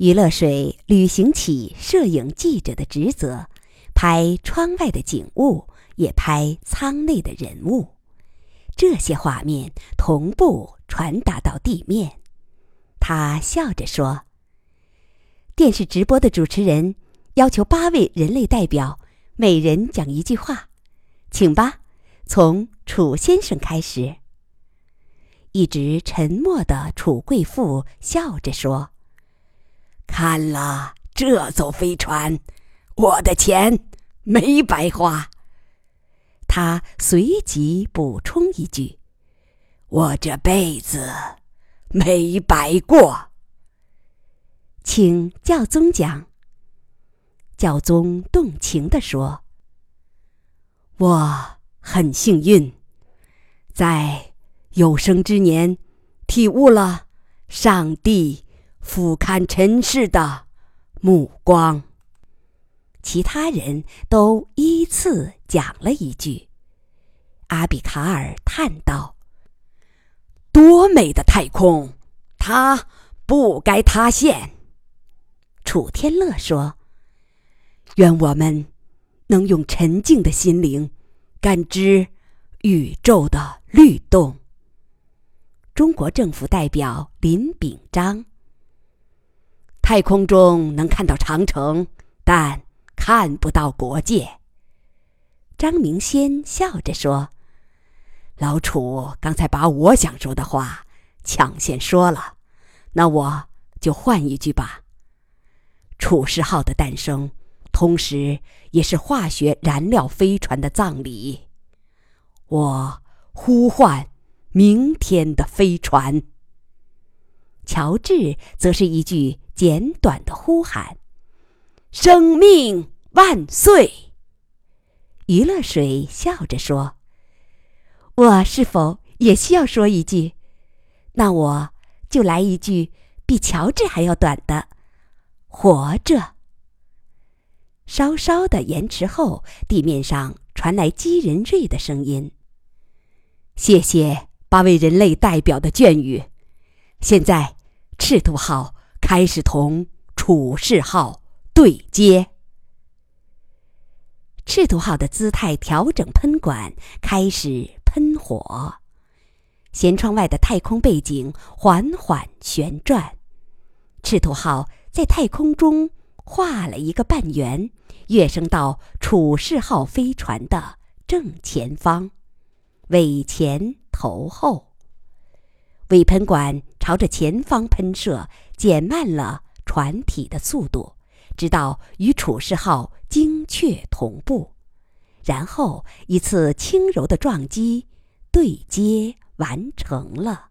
余乐水履行起摄影记者的职责，拍窗外的景物，也拍舱内的人物。这些画面同步传达到地面。他笑着说：“电视直播的主持人要求八位人类代表每人讲一句话，请吧，从楚先生开始。”一直沉默的楚贵妇笑着说：“看了这艘飞船，我的钱没白花。”他随即补充一句：“我这辈子没白过。”请教宗讲。教宗动情地说：“我很幸运，在有生之年体悟了上帝俯瞰尘世的目光。”其他人都依次讲了一句。阿比卡尔叹道：“多美的太空，它不该塌陷。”楚天乐说：“愿我们能用沉静的心灵感知宇宙的律动。”中国政府代表林炳章：“太空中能看到长城，但……”看不到国界。张明先笑着说：“老楚刚才把我想说的话抢先说了，那我就换一句吧。楚世号的诞生，同时也是化学燃料飞船的葬礼。我呼唤明天的飞船。乔治则是一句简短的呼喊。”生命万岁！余乐水笑着说：“我是否也需要说一句？那我就来一句比乔治还要短的‘活着’。”稍稍的延迟后，地面上传来姬仁瑞的声音：“谢谢八位人类代表的眷语。现在，赤兔号开始同楚世号。”对接，赤兔号的姿态调整喷管，开始喷火。舷窗外的太空背景缓缓旋转，赤兔号在太空中画了一个半圆，跃升到楚世号飞船的正前方，尾前头后。尾喷管朝着前方喷射，减慢了船体的速度。直到与楚世号精确同步，然后一次轻柔的撞击对接完成了。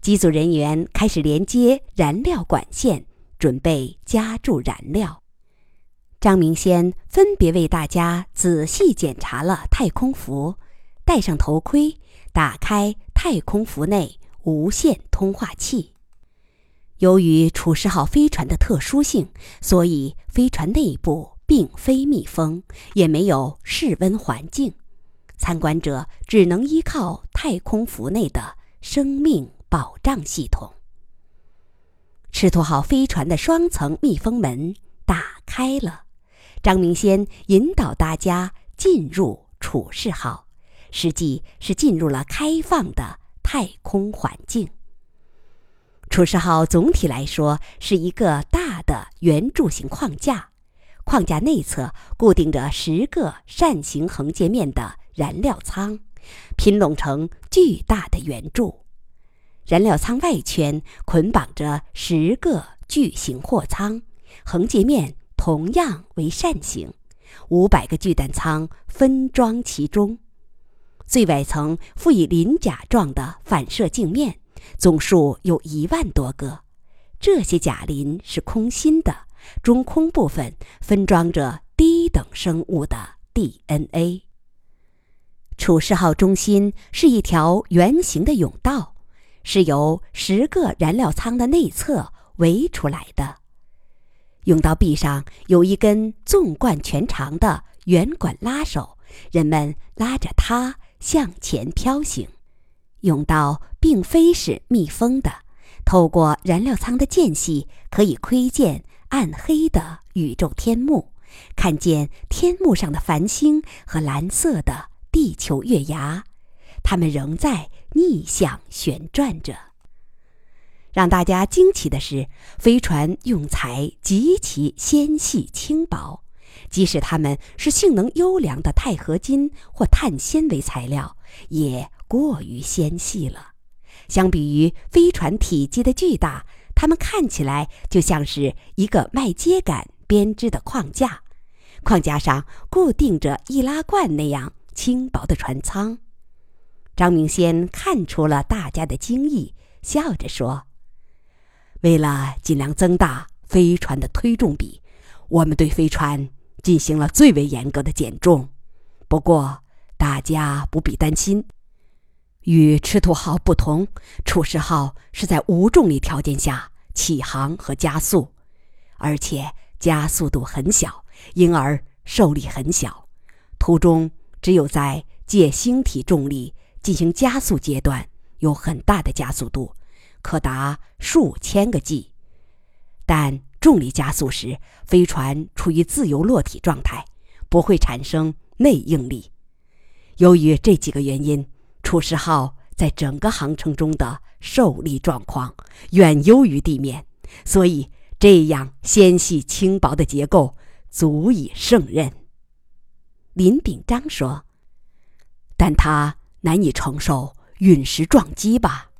机组人员开始连接燃料管线，准备加注燃料。张明先分别为大家仔细检查了太空服，戴上头盔，打开太空服内无线通话器。由于楚世号飞船的特殊性，所以飞船内部并非密封，也没有室温环境。参观者只能依靠太空服内的生命保障系统。赤兔号飞船的双层密封门打开了，张明先引导大家进入楚世号，实际是进入了开放的太空环境。楚世号总体来说是一个大的圆柱形框架，框架内侧固定着十个扇形横截面的燃料舱，拼拢成巨大的圆柱。燃料舱外圈捆绑着十个巨型货舱，横截面同样为扇形，五百个巨弹舱分装其中。最外层附以鳞甲状的反射镜面。总数有一万多个，这些甲磷是空心的，中空部分分装着低等生物的 DNA。楚世号中心是一条圆形的甬道，是由十个燃料舱的内侧围出来的。甬道壁上有一根纵贯全长的圆管拉手，人们拉着它向前飘行。甬道并非是密封的，透过燃料舱的间隙，可以窥见暗黑的宇宙天幕，看见天幕上的繁星和蓝色的地球月牙，它们仍在逆向旋转着。让大家惊奇的是，飞船用材极其纤细轻薄，即使它们是性能优良的钛合金或碳纤维材料，也过于纤细了。相比于飞船体积的巨大，它们看起来就像是一个麦秸秆编织的框架，框架上固定着易拉罐那样轻薄的船舱。张明先看出了大家的惊异，笑着说：“为了尽量增大飞船的推重比，我们对飞船进行了最为严格的减重。不过，大家不必担心。”与赤兔号不同，楚石号是在无重力条件下起航和加速，而且加速度很小，因而受力很小。途中只有在借星体重力进行加速阶段有很大的加速度，可达数千个 G。但重力加速时，飞船处于自由落体状态，不会产生内应力。由于这几个原因。楚石号在整个航程中的受力状况远优于地面，所以这样纤细轻薄的结构足以胜任。林炳章说：“但它难以承受陨石撞击吧？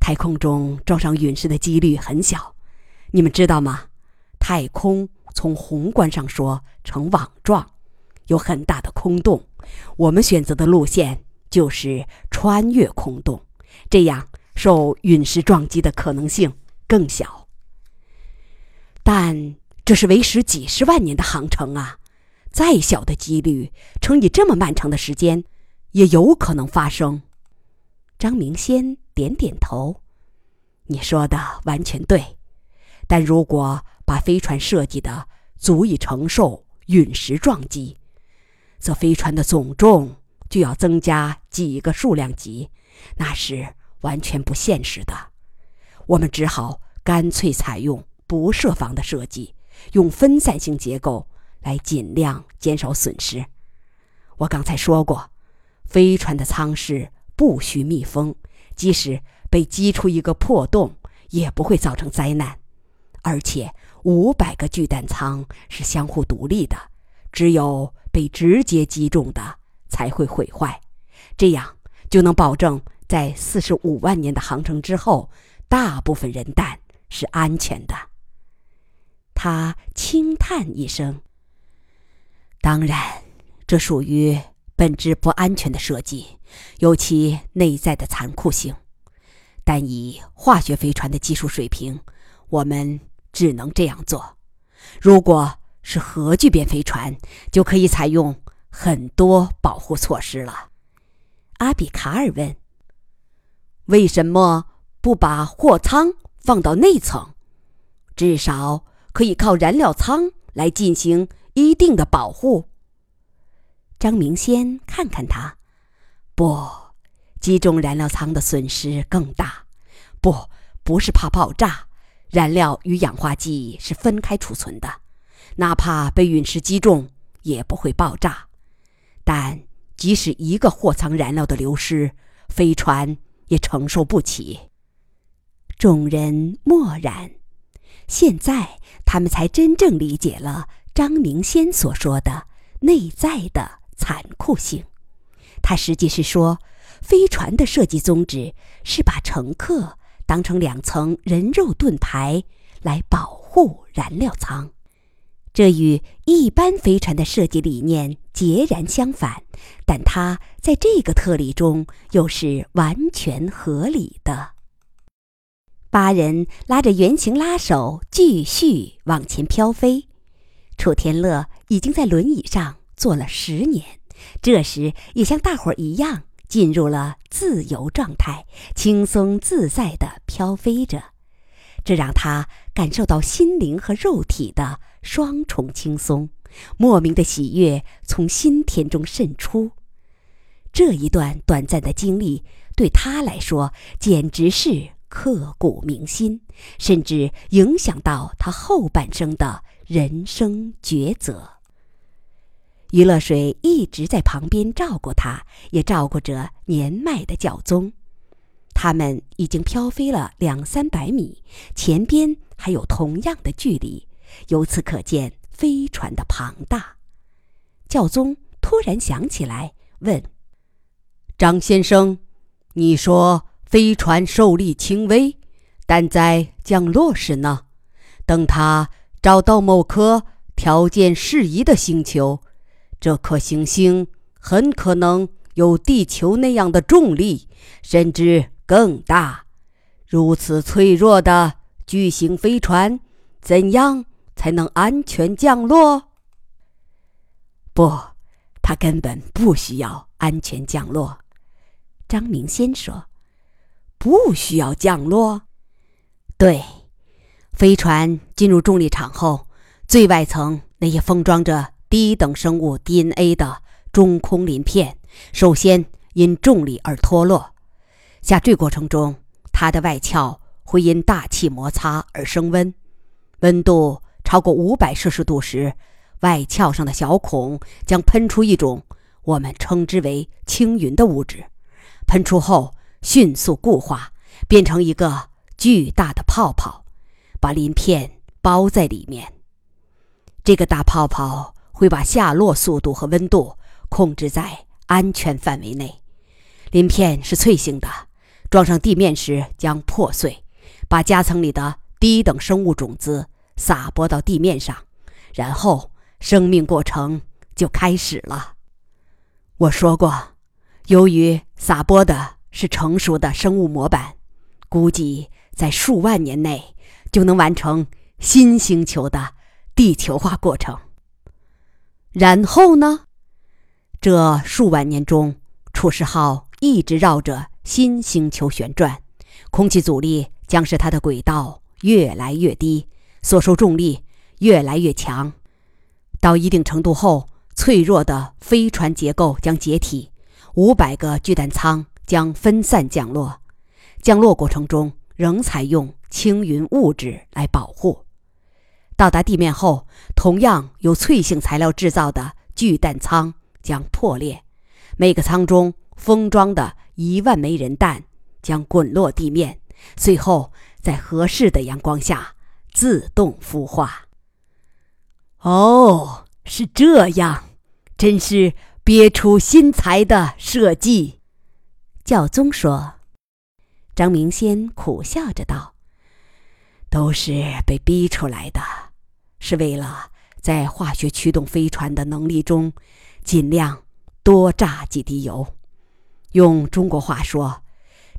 太空中撞上陨石的几率很小，你们知道吗？太空从宏观上说呈网状，有很大的空洞。我们选择的路线。”就是穿越空洞，这样受陨石撞击的可能性更小。但这是为时几十万年的航程啊！再小的几率乘以这么漫长的时间，也有可能发生。张明先点点头：“你说的完全对，但如果把飞船设计的足以承受陨石撞击，则飞船的总重……”就要增加几个数量级，那是完全不现实的。我们只好干脆采用不设防的设计，用分散性结构来尽量减少损失。我刚才说过，飞船的舱室不需密封，即使被击出一个破洞，也不会造成灾难。而且，五百个巨弹舱是相互独立的，只有被直接击中的。才会毁坏，这样就能保证在四十五万年的航程之后，大部分人蛋是安全的。他轻叹一声：“当然，这属于本质不安全的设计，有其内在的残酷性。但以化学飞船的技术水平，我们只能这样做。如果是核聚变飞船，就可以采用。”很多保护措施了，阿比卡尔问：“为什么不把货舱放到内层？至少可以靠燃料舱来进行一定的保护。”张明先看看他，不，击中燃料舱的损失更大。不，不是怕爆炸，燃料与氧化剂是分开储存的，哪怕被陨石击中，也不会爆炸。但即使一个货舱燃料的流失，飞船也承受不起。众人默然。现在他们才真正理解了张明先所说的内在的残酷性。他实际是说，飞船的设计宗旨是把乘客当成两层人肉盾牌来保护燃料舱。这与一般飞船的设计理念截然相反，但它在这个特例中又是完全合理的。八人拉着圆形拉手继续往前飘飞。楚天乐已经在轮椅上坐了十年，这时也像大伙儿一样进入了自由状态，轻松自在地飘飞着。这让他感受到心灵和肉体的双重轻松，莫名的喜悦从心田中渗出。这一段短暂的经历对他来说简直是刻骨铭心，甚至影响到他后半生的人生抉择。余乐水一直在旁边照顾他，也照顾着年迈的教宗。他们已经飘飞了两三百米，前边还有同样的距离，由此可见飞船的庞大。教宗突然想起来，问：“张先生，你说飞船受力轻微，但在降落时呢？等他找到某颗条件适宜的星球。”这颗行星很可能有地球那样的重力，甚至更大。如此脆弱的巨型飞船，怎样才能安全降落？不，它根本不需要安全降落。张明先说：“不需要降落。”对，飞船进入重力场后，最外层那些封装着。低等生物 DNA 的中空鳞片，首先因重力而脱落。下坠过程中，它的外壳会因大气摩擦而升温。温度超过五百摄氏度时，外壳上的小孔将喷出一种我们称之为青云的物质。喷出后迅速固化，变成一个巨大的泡泡，把鳞片包在里面。这个大泡泡。会把下落速度和温度控制在安全范围内。鳞片是脆性的，撞上地面时将破碎，把夹层里的低等生物种子撒播到地面上，然后生命过程就开始了。我说过，由于撒播的是成熟的生物模板，估计在数万年内就能完成新星球的地球化过程。然后呢？这数万年中，楚世号一直绕着新星球旋转，空气阻力将使它的轨道越来越低，所受重力越来越强。到一定程度后，脆弱的飞船结构将解体，五百个巨弹舱将分散降落。降落过程中仍采用轻云物质来保护。到达地面后，同样由脆性材料制造的巨弹舱将破裂，每个舱中封装的一万枚人弹将滚落地面，随后在合适的阳光下自动孵化。哦，是这样，真是别出心裁的设计。教宗说。张明先苦笑着道：“都是被逼出来的。”是为了在化学驱动飞船的能力中，尽量多榨几滴油。用中国话说，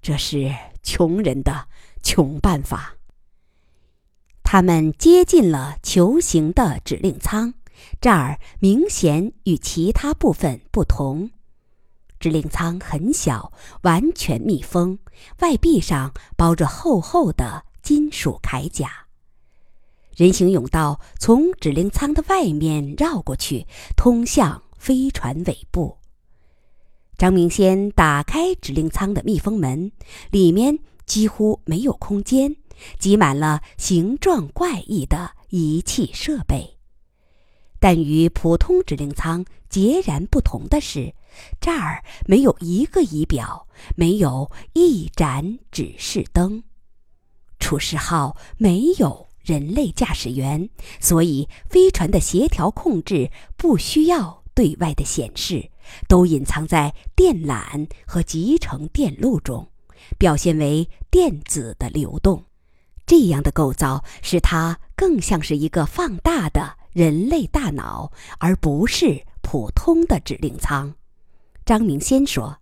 这是穷人的穷办法。他们接近了球形的指令舱，这儿明显与其他部分不同。指令舱很小，完全密封，外壁上包着厚厚的金属铠甲。人行甬道从指令舱的外面绕过去，通向飞船尾部。张明先打开指令舱的密封门，里面几乎没有空间，挤满了形状怪异的仪器设备。但与普通指令舱截然不同的是，这儿没有一个仪表，没有一盏指示灯。楚世号没有。人类驾驶员，所以飞船的协调控制不需要对外的显示，都隐藏在电缆和集成电路中，表现为电子的流动。这样的构造使它更像是一个放大的人类大脑，而不是普通的指令舱。张明先说：“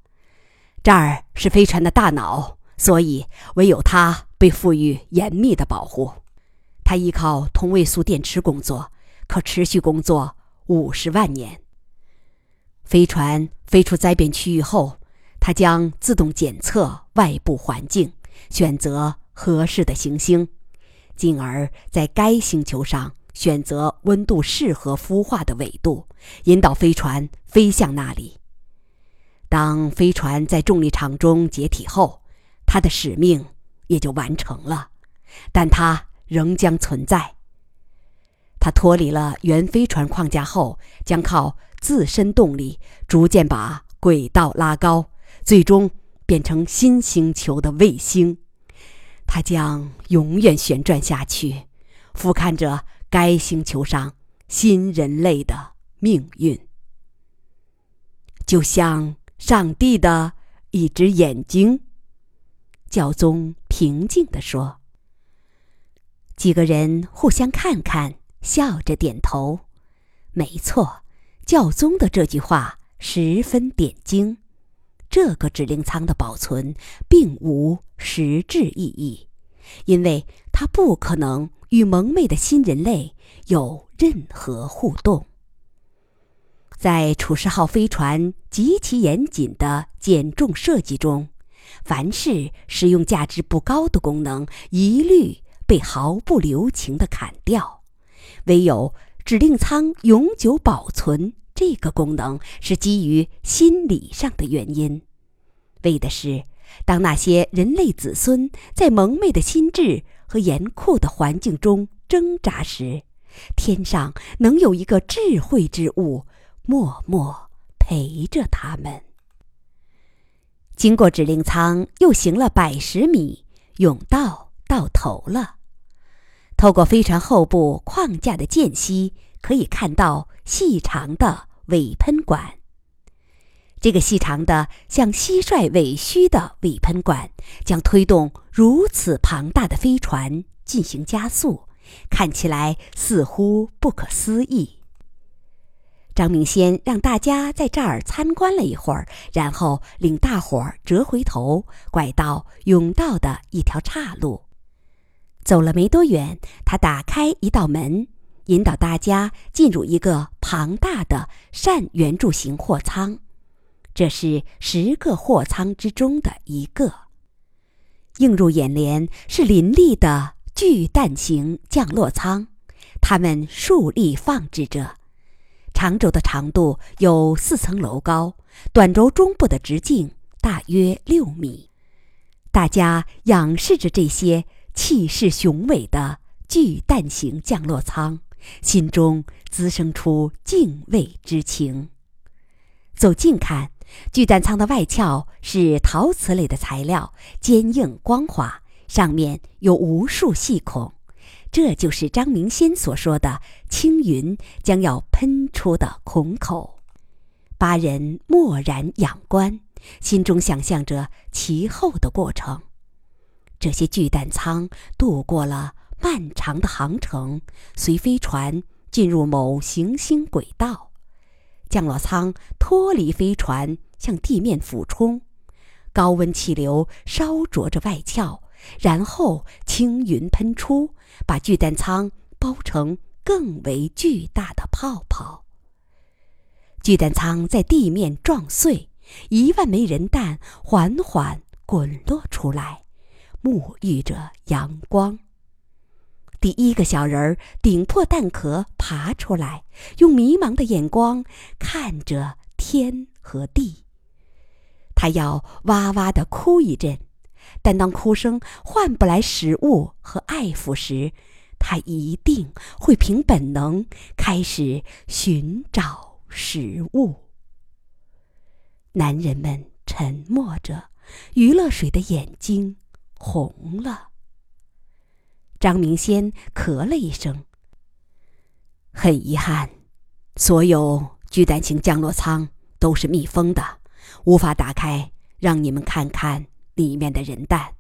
这儿是飞船的大脑，所以唯有它被赋予严密的保护。”它依靠同位素电池工作，可持续工作五十万年。飞船飞出灾变区域后，它将自动检测外部环境，选择合适的行星，进而在该星球上选择温度适合孵化的纬度，引导飞船飞向那里。当飞船在重力场中解体后，它的使命也就完成了，但它仍将存在。它脱离了原飞船框架后，将靠自身动力逐渐把轨道拉高，最终变成新星球的卫星。它将永远旋转下去，俯瞰着该星球上新人类的命运，就像上帝的一只眼睛。教宗平静地说。几个人互相看看，笑着点头。没错，教宗的这句话十分点睛。这个指令舱的保存并无实质意义，因为它不可能与蒙昧的新人类有任何互动。在楚世号飞船极其严谨的减重设计中，凡是使用价值不高的功能一律被毫不留情地砍掉，唯有指令舱永久保存这个功能是基于心理上的原因。为的是，当那些人类子孙在蒙昧的心智和严酷的环境中挣扎时，天上能有一个智慧之物，默默陪着他们。经过指令舱，又行了百十米，甬道到头了。透过飞船后部框架的间隙，可以看到细长的尾喷管。这个细长的像蟋蟀尾须的尾喷管，将推动如此庞大的飞船进行加速，看起来似乎不可思议。张明先让大家在这儿参观了一会儿，然后领大伙儿折回头，拐到甬道的一条岔路。走了没多远，他打开一道门，引导大家进入一个庞大的扇圆柱形货舱。这是十个货舱之中的一个。映入眼帘是林立的巨蛋形降落舱，它们竖立放置着，长轴的长度有四层楼高，短轴中部的直径大约六米。大家仰视着这些气势雄伟的巨蛋型降落舱，心中滋生出敬畏之情。走近看。巨蛋舱的外壳是陶瓷类的材料，坚硬光滑，上面有无数细孔，这就是张明先所说的青云将要喷出的孔口。八人默然仰观，心中想象着其后的过程。这些巨蛋舱度过了漫长的航程，随飞船进入某行星轨道。降落舱脱离飞船，向地面俯冲，高温气流烧灼着外壳，然后青云喷出，把巨蛋舱包成更为巨大的泡泡。巨蛋舱在地面撞碎，一万枚人弹缓缓滚落出来，沐浴着阳光。第一个小人儿顶破蛋壳爬出来，用迷茫的眼光看着天和地。他要哇哇的哭一阵，但当哭声换不来食物和爱抚时，他一定会凭本能开始寻找食物。男人们沉默着，余乐水的眼睛红了。张明先咳了一声。很遗憾，所有巨蛋型降落舱都是密封的，无法打开，让你们看看里面的人弹。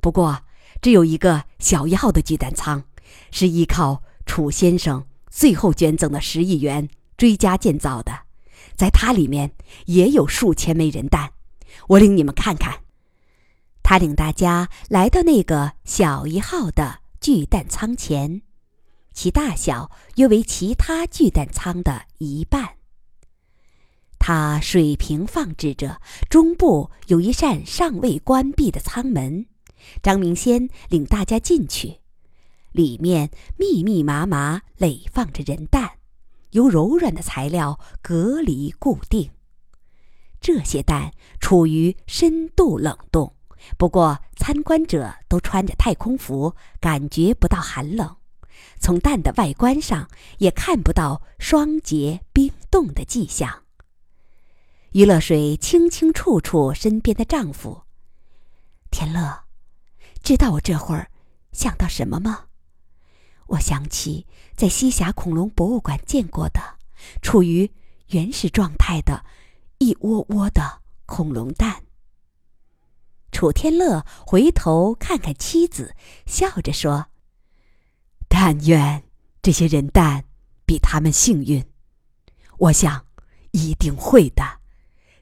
不过，只有一个小一号的巨蛋舱，是依靠楚先生最后捐赠的十亿元追加建造的，在它里面也有数千枚人弹。我领你们看看。他领大家来到那个小一号的巨蛋舱前，其大小约为其他巨蛋舱的一半。它水平放置着，中部有一扇尚未关闭的舱门。张明先领大家进去，里面密密麻麻垒放着人蛋，由柔软的材料隔离固定。这些蛋处于深度冷冻。不过参观者都穿着太空服，感觉不到寒冷。从蛋的外观上也看不到霜结冰冻的迹象。于乐水轻轻触触身边的丈夫，天乐，知道我这会儿想到什么吗？我想起在西峡恐龙博物馆见过的，处于原始状态的一窝窝的恐龙蛋。楚天乐回头看看妻子，笑着说：“但愿这些人蛋比他们幸运。我想，一定会的。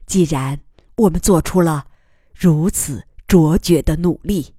既然我们做出了如此卓绝的努力。”